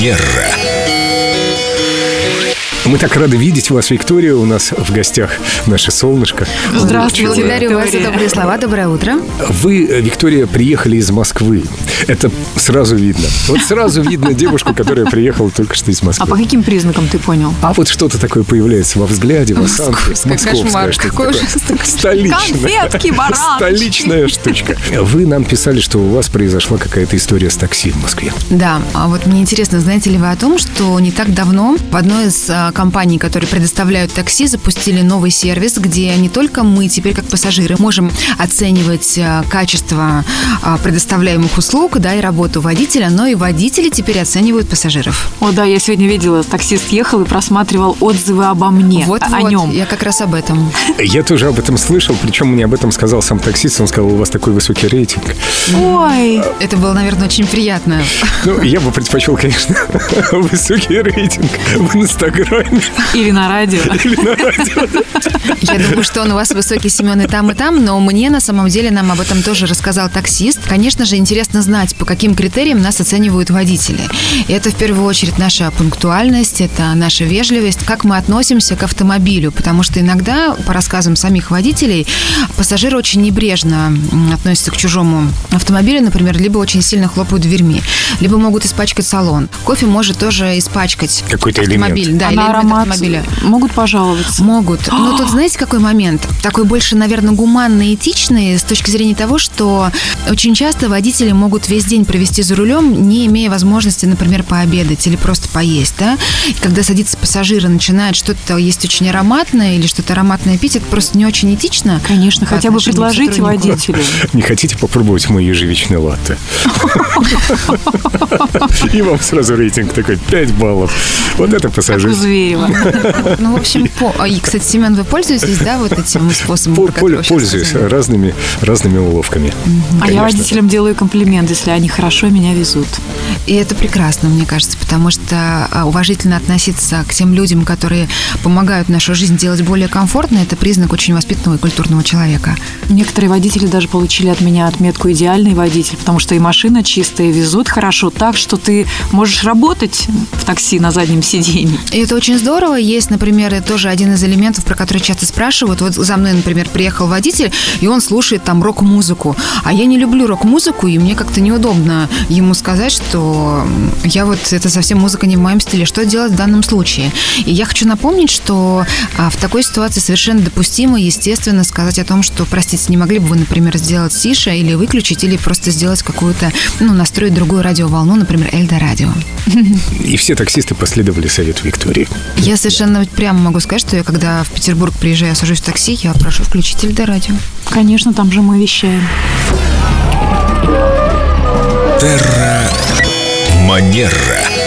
Манера. Мы так рады видеть вас, Виктория. У нас в гостях наше солнышко. Здравствуйте. Благодарю вас за добрые слова. Доброе утро. Вы, э, Виктория, приехали из Москвы. Это сразу видно. Вот сразу видно девушку, которая приехала только что из А Москвы. по каким признакам ты понял? А вот что-то такое появляется во взгляде, в осанке. Такое. ужасный Столичная. Конфетки. Столичная штучка. Вы нам писали, что у вас произошла какая-то история с такси в Москве. Да, а вот мне интересно, знаете ли вы о том, что не так давно в одной из компаний, которые предоставляют такси, запустили новый сервис, где не только мы теперь как пассажиры можем оценивать а, качество а, предоставляемых услуг, да, и работу водителя, но и водители теперь оценивают пассажиров. О, да, я сегодня видела, таксист ехал и просматривал отзывы обо мне, вот, о вот, нем. я как раз об этом. Я тоже об этом слышал, причем мне об этом сказал сам таксист. Он сказал, у вас такой высокий рейтинг. Ой, Это было, наверное, очень приятно. Ну, я бы предпочел, конечно, высокий рейтинг в Инстаграме или на радио. или на радио. Я думаю, что он у вас высокий, Семен, и там, и там, но мне на самом деле нам об этом тоже рассказал таксист. Конечно же, интересно знать, по каким критериям нас оценивают водители. И это в первую очередь наша пунктуальность, это наша вежливость, как мы относимся к автомобилю, потому что иногда, по рассказам самих водителей, пассажиры очень небрежно относятся к чужому автомобилю, например, либо очень сильно хлопают дверьми, либо могут испачкать салон. Кофе может тоже испачкать Какой-то элемент. автомобиль, да, а аромат автомобиля. могут пожаловаться. Могут. Но тут знаете, какой момент? Такой больше, наверное, гуманный, этичный с точки зрения того, что очень часто водители могут весь день провести за рулем, не имея возможности, например, пообедать или просто поесть, да? И когда садится пассажир и начинает что-то есть очень ароматное или что-то ароматное пить, это просто не очень этично. Конечно, хотя бы предложите водителю. Не хотите попробовать мой ежевичный латте? И вам сразу рейтинг такой 5 баллов. Вот это пассажир. Зверева. Ну, в общем, по... а, И, кстати, Семен, вы пользуетесь, да, вот этим способом? Пользуюсь разными, разными уловками. А я водителям делаю комплимент, если они хорошо меня везут. И это прекрасно, мне кажется, потому что а, уважительно относиться к тем людям, которые помогают нашу жизнь делать более комфортной, это признак очень воспитанного и культурного человека. Некоторые водители даже получили от меня отметку «идеальный водитель», потому что и машина чистая, и везут хорошо так, что ты можешь работать в такси на заднем сиденье. И это очень здорово. Есть, например, тоже один из элементов, про который часто спрашивают. Вот за мной, например, приехал водитель, и он слушает там рок-музыку. А я не люблю рок-музыку, и мне как-то неудобно ему сказать, что я вот, это совсем музыка не в моем стиле. Что делать в данном случае? И я хочу напомнить, что а, в такой ситуации совершенно допустимо, естественно, сказать о том, что, простите, не могли бы вы, например, сделать тише или выключить, или просто сделать какую-то, ну, настроить другую радиоволну, например, Эльдо радио. И все таксисты последовали совету Виктории. Я совершенно прямо могу сказать, что я когда в Петербург приезжаю, сажусь в такси, я прошу включить Эльдо радио. Конечно, там же мы вещаем. Манера.